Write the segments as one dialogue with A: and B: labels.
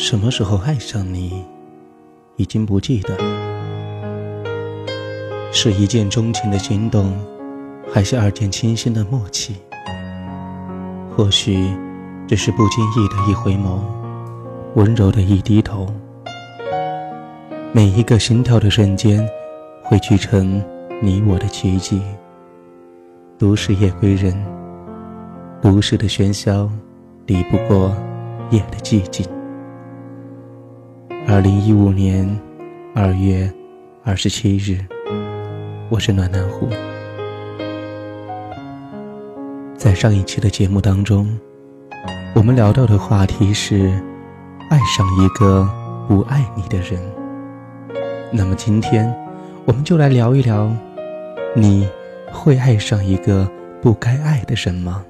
A: 什么时候爱上你，已经不记得。是一见钟情的心动，还是二见倾心的默契？或许，只是不经意的一回眸，温柔的一低头。每一个心跳的瞬间，汇聚成你我的奇迹。都市夜归人，都市的喧嚣，抵不过夜的寂静。二零一五年二月二十七日，我是暖男虎。在上一期的节目当中，我们聊到的话题是爱上一个不爱你的人。那么今天，我们就来聊一聊，你会爱上一个不该爱的人吗？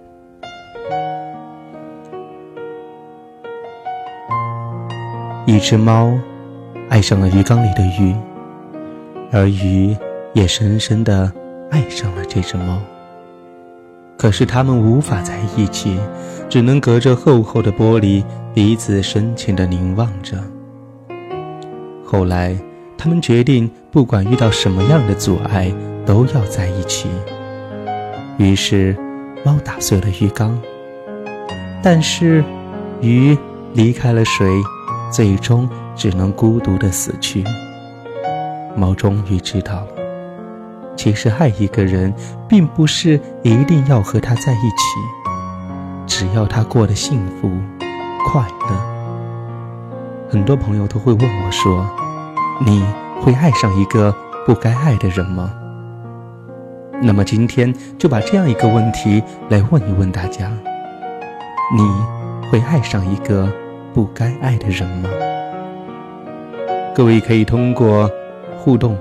A: 一只猫爱上了鱼缸里的鱼，而鱼也深深的爱上了这只猫。可是他们无法在一起，只能隔着厚厚的玻璃彼此深情的凝望着。后来，他们决定，不管遇到什么样的阻碍，都要在一起。于是，猫打碎了鱼缸，但是鱼离开了水。最终只能孤独的死去。猫终于知道了，其实爱一个人，并不是一定要和他在一起，只要他过得幸福、快乐。很多朋友都会问我说：“你会爱上一个不该爱的人吗？”那么今天就把这样一个问题来问一问大家：你会爱上一个？不该爱的人吗？各位可以通过互动，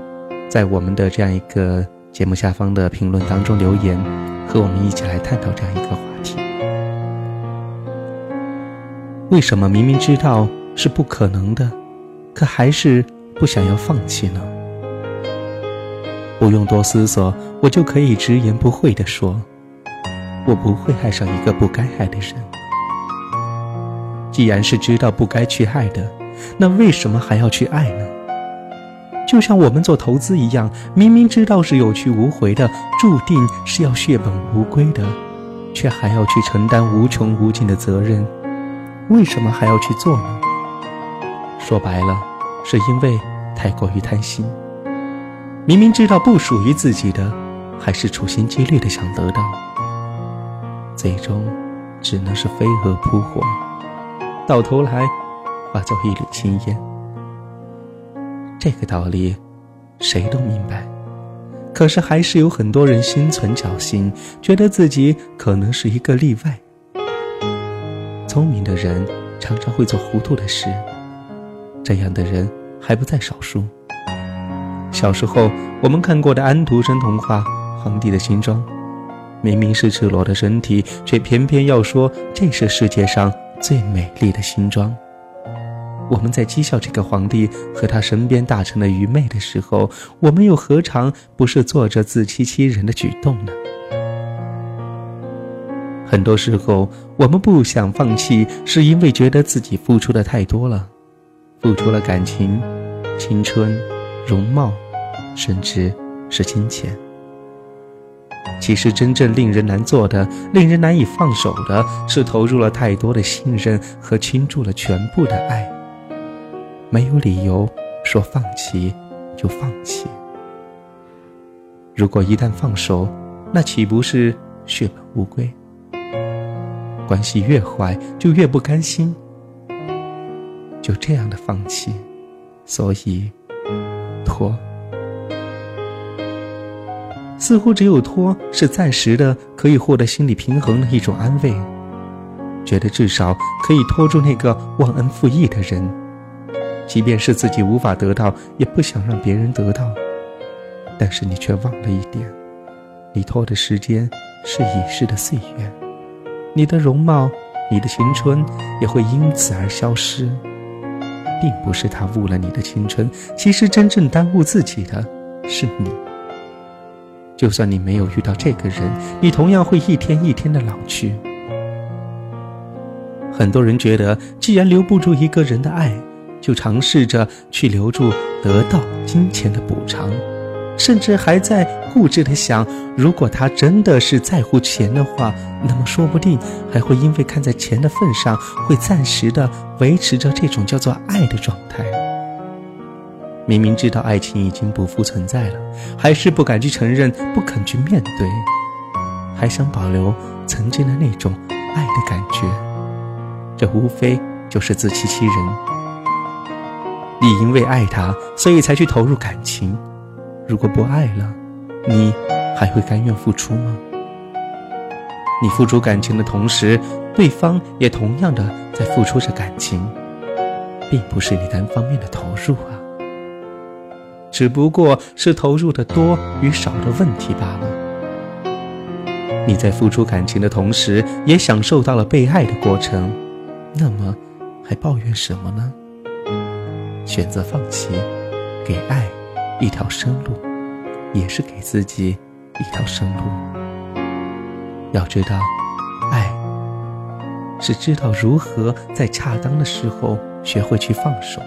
A: 在我们的这样一个节目下方的评论当中留言，和我们一起来探讨这样一个话题。为什么明明知道是不可能的，可还是不想要放弃呢？不用多思索，我就可以直言不讳地说，我不会爱上一个不该爱的人。既然是知道不该去爱的，那为什么还要去爱呢？就像我们做投资一样，明明知道是有去无回的，注定是要血本无归的，却还要去承担无穷无尽的责任，为什么还要去做呢？说白了，是因为太过于贪心。明明知道不属于自己的，还是处心积虑的想得到，最终只能是飞蛾扑火。到头来，化作一缕青烟。这个道理，谁都明白。可是，还是有很多人心存侥幸，觉得自己可能是一个例外。聪明的人常常会做糊涂的事，这样的人还不在少数。小时候，我们看过的安徒生童话《皇帝的新装》，明明是赤裸的身体，却偏偏要说这是世界上。最美丽的新装。我们在讥笑这个皇帝和他身边大臣的愚昧的时候，我们又何尝不是做着自欺欺人的举动呢？很多时候，我们不想放弃，是因为觉得自己付出的太多了，付出了感情、青春、容貌，甚至是金钱。其实，真正令人难做的、令人难以放手的，是投入了太多的信任和倾注了全部的爱。没有理由说放弃就放弃。如果一旦放手，那岂不是血本无归？关系越坏，就越不甘心。就这样的放弃，所以拖。似乎只有拖是暂时的，可以获得心理平衡的一种安慰，觉得至少可以拖住那个忘恩负义的人，即便是自己无法得到，也不想让别人得到。但是你却忘了一点，你拖的时间是已逝的岁月，你的容貌，你的青春也会因此而消失，并不是他误了你的青春，其实真正耽误自己的是你。就算你没有遇到这个人，你同样会一天一天的老去。很多人觉得，既然留不住一个人的爱，就尝试着去留住得到金钱的补偿，甚至还在固执的想，如果他真的是在乎钱的话，那么说不定还会因为看在钱的份上，会暂时的维持着这种叫做爱的状态。明明知道爱情已经不复存在了，还是不敢去承认，不肯去面对，还想保留曾经的那种爱的感觉，这无非就是自欺欺人。你因为爱他，所以才去投入感情。如果不爱了，你还会甘愿付出吗？你付出感情的同时，对方也同样的在付出着感情，并不是你单方面的投入啊。只不过是投入的多与少的问题罢了。你在付出感情的同时，也享受到了被爱的过程，那么还抱怨什么呢？选择放弃，给爱一条生路，也是给自己一条生路。要知道，爱是知道如何在恰当的时候学会去放手，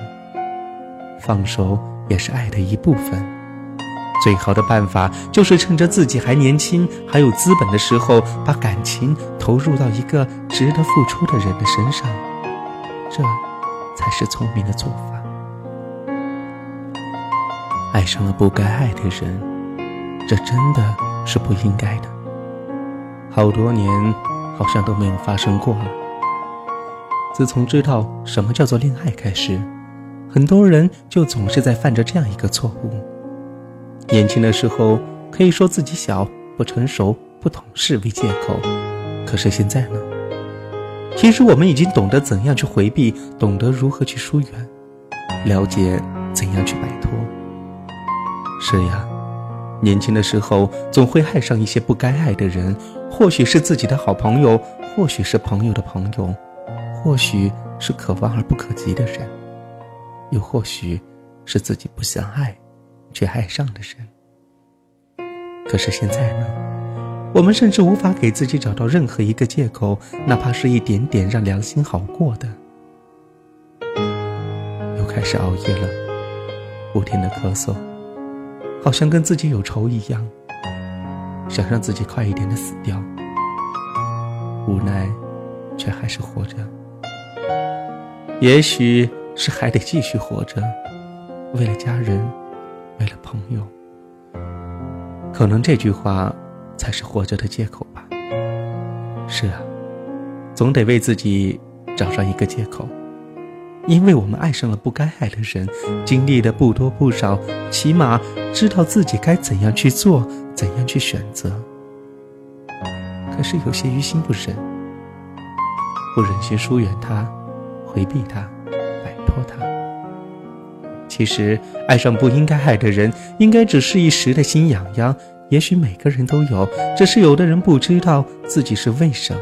A: 放手。也是爱的一部分。最好的办法就是趁着自己还年轻、还有资本的时候，把感情投入到一个值得付出的人的身上，这才是聪明的做法。爱上了不该爱的人，这真的是不应该的。好多年好像都没有发生过了。自从知道什么叫做恋爱开始。很多人就总是在犯着这样一个错误：年轻的时候可以说自己小、不成熟、不懂事为借口，可是现在呢？其实我们已经懂得怎样去回避，懂得如何去疏远，了解怎样去摆脱。是呀，年轻的时候总会爱上一些不该爱的人，或许是自己的好朋友，或许是朋友的朋友，或许是可望而不可及的人。又或许是自己不想爱，却爱上的人。可是现在呢？我们甚至无法给自己找到任何一个借口，哪怕是一点点让良心好过的。又开始熬夜了，不停的咳嗽，好像跟自己有仇一样，想让自己快一点的死掉。无奈，却还是活着。也许。是还得继续活着，为了家人，为了朋友。可能这句话才是活着的借口吧。是啊，总得为自己找上一个借口，因为我们爱上了不该爱的人，经历的不多不少，起码知道自己该怎样去做，怎样去选择。可是有些于心不忍，不忍心疏远他，回避他。托他。其实，爱上不应该爱的人，应该只是一时的心痒痒。也许每个人都有，只是有的人不知道自己是为什么。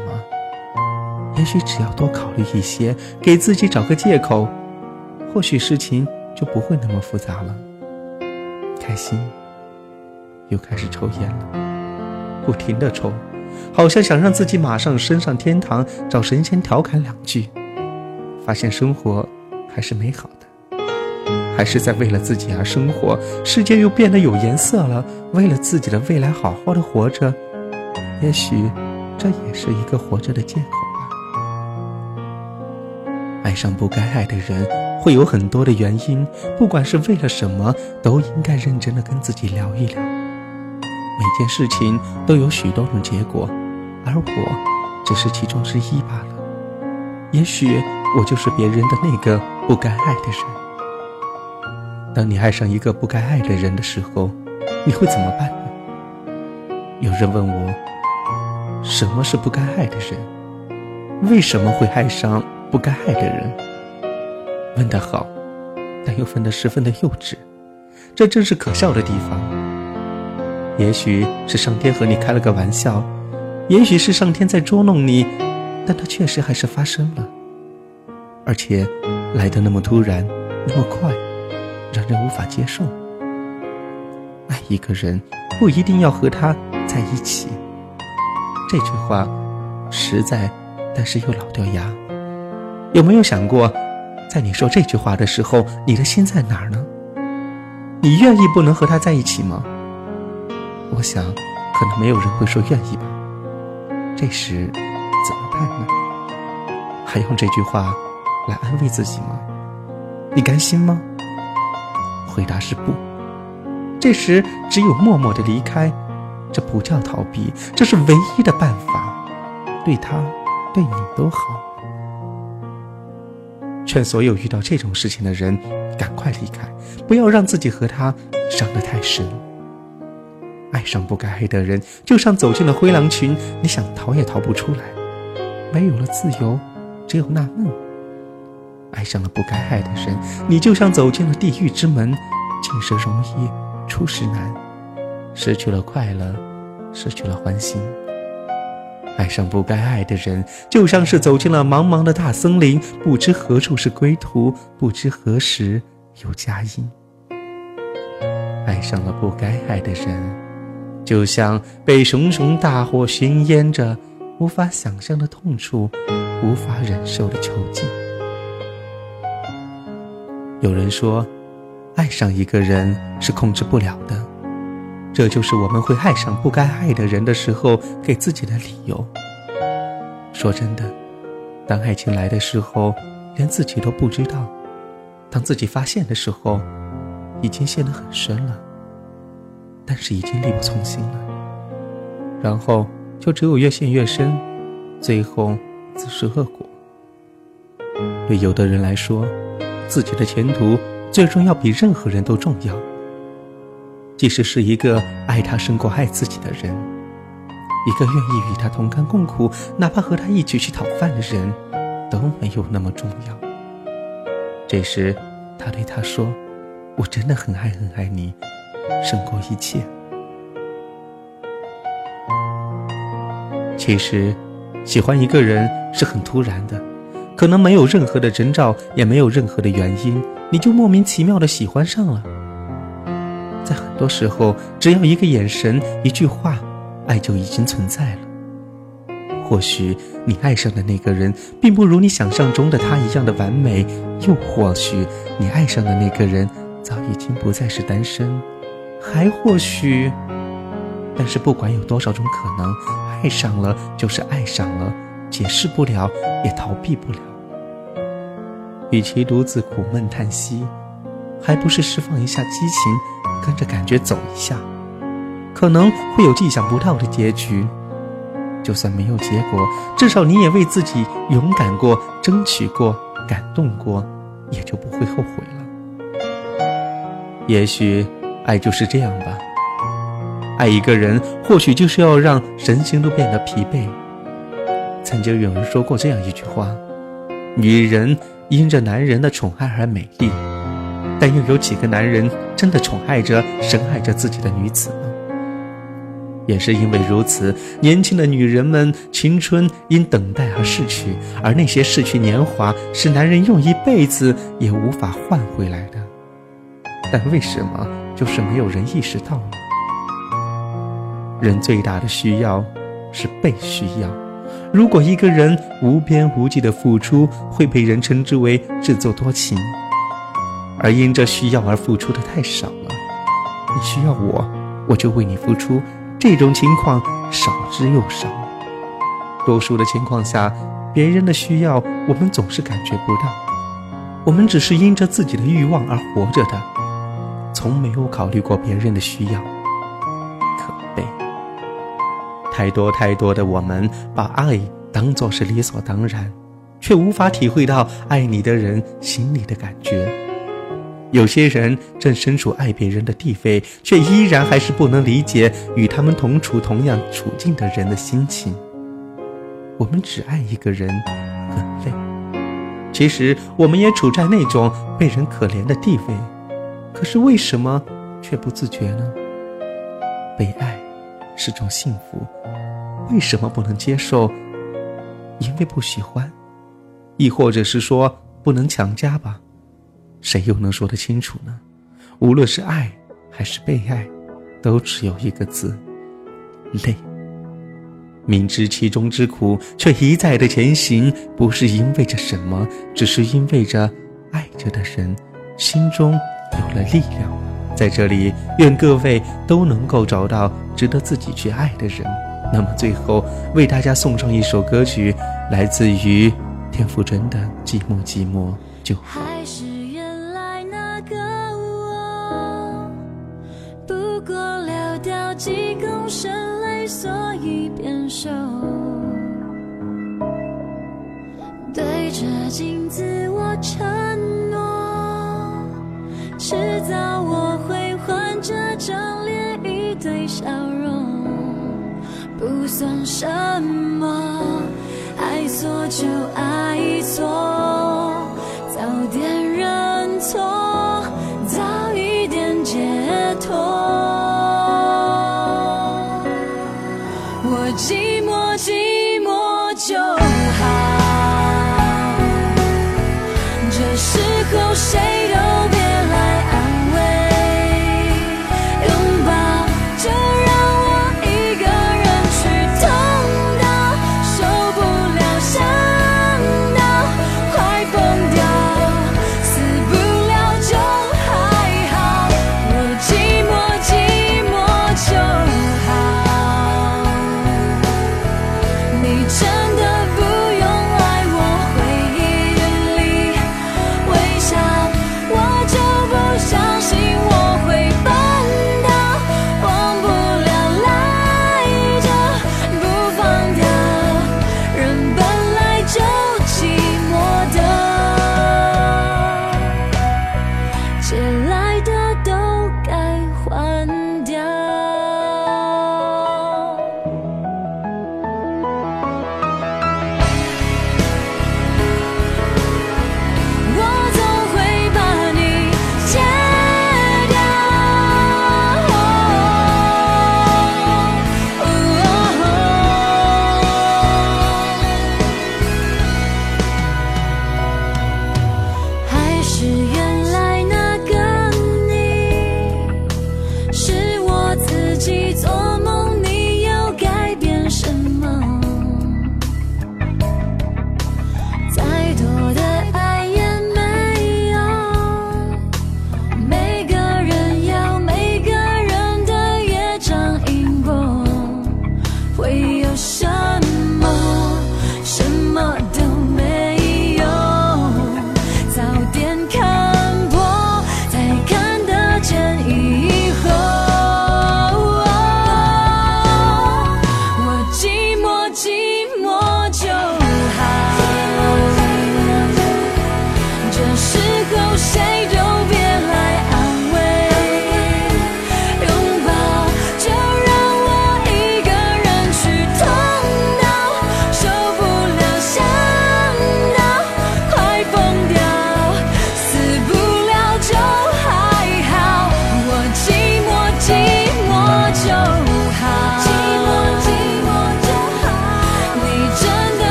A: 也许只要多考虑一些，给自己找个借口，或许事情就不会那么复杂了。开心，又开始抽烟了，不停的抽，好像想让自己马上升上天堂，找神仙调侃两句。发现生活。还是美好的，还是在为了自己而生活，世界又变得有颜色了。为了自己的未来，好好的活着，也许这也是一个活着的借口吧。爱上不该爱的人，会有很多的原因，不管是为了什么，都应该认真的跟自己聊一聊。每件事情都有许多种结果，而我只是其中之一罢了。也许我就是别人的那个。不该爱的人。当你爱上一个不该爱的人的时候，你会怎么办呢？有人问我，什么是不该爱的人？为什么会爱上不该爱的人？问得好，但又问得十分的幼稚，这正是可笑的地方。也许是上天和你开了个玩笑，也许是上天在捉弄你，但它确实还是发生了。而且来得那么突然，那么快，让人无法接受。爱一个人不一定要和他在一起，这句话实在，但是又老掉牙，有没有想过，在你说这句话的时候，你的心在哪儿呢？你愿意不能和他在一起吗？我想，可能没有人会说愿意吧。这时还用这句话来安慰自己吗？你甘心吗？回答是不。这时只有默默的离开，这不叫逃避，这是唯一的办法，对他，对你都好。劝所有遇到这种事情的人，赶快离开，不要让自己和他伤得太深。爱上不该爱的人，就像走进了灰狼群，你想逃也逃不出来。没有了自由，只有纳闷。爱上了不该爱的人，你就像走进了地狱之门，进时容易，出时难，失去了快乐，失去了欢心。爱上不该爱的人，就像是走进了茫茫的大森林，不知何处是归途，不知何时有佳音。爱上了不该爱的人。就像被熊熊大火熏烟着，无法想象的痛楚，无法忍受的囚禁。有人说，爱上一个人是控制不了的，这就是我们会爱上不该爱的人的时候给自己的理由。说真的，当爱情来的时候，连自己都不知道；当自己发现的时候，已经陷得很深了。但是已经力不从心了，然后就只有越陷越深，最后自食恶果。对有的人来说，自己的前途最终要比任何人都重要。即使是一个爱他胜过爱自己的人，一个愿意与他同甘共苦，哪怕和他一起去讨饭的人，都没有那么重要。这时，他对他说：“我真的很爱很爱你。”胜过一切。其实，喜欢一个人是很突然的，可能没有任何的征兆，也没有任何的原因，你就莫名其妙的喜欢上了。在很多时候，只要一个眼神、一句话，爱就已经存在了。或许你爱上的那个人，并不如你想象中的他一样的完美，又或许你爱上的那个人，早已经不再是单身。还或许，但是不管有多少种可能，爱上了就是爱上了，解释不了，也逃避不了。与其独自苦闷叹息，还不是释放一下激情，跟着感觉走一下，可能会有意想不到的结局。就算没有结果，至少你也为自己勇敢过、争取过、感动过，也就不会后悔了。也许。爱就是这样吧，爱一个人或许就是要让身心都变得疲惫。曾经有人说过这样一句话：女人因着男人的宠爱而美丽，但又有几个男人真的宠爱着、深爱着自己的女子呢？也是因为如此，年轻的女人们青春因等待而逝去，而那些逝去年华是男人用一辈子也无法换回来的。但为什么？就是没有人意识到呢。人最大的需要是被需要。如果一个人无边无际的付出，会被人称之为自作多情。而因这需要而付出的太少了。你需要我，我就为你付出。这种情况少之又少。多数的情况下，别人的需要我们总是感觉不到。我们只是因着自己的欲望而活着的。从没有考虑过别人的需要，可悲。太多太多的我们把爱当作是理所当然，却无法体会到爱你的人心里的感觉。有些人正身处爱别人的地位，却依然还是不能理解与他们同处同样处境的人的心情。我们只爱一个人，很累。其实我们也处在那种被人可怜的地位。可是为什么却不自觉呢？被爱是种幸福为什么不能接受因为不喜欢？亦或者是说不能强加吧？谁又能说得清楚呢？无论是爱还是被爱都只有一个字累。明知其中之苦却一再的前行不是因为着什么只是因为着爱着的人心中有了力量在这里，愿各位都能够找到值得自己去爱的人。那么最后为大家送上一首歌曲，来自于田馥甄的《寂寞寂寞》，就
B: 还是。张脸，一堆笑容，不算什么，爱错就爱错。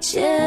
B: reaching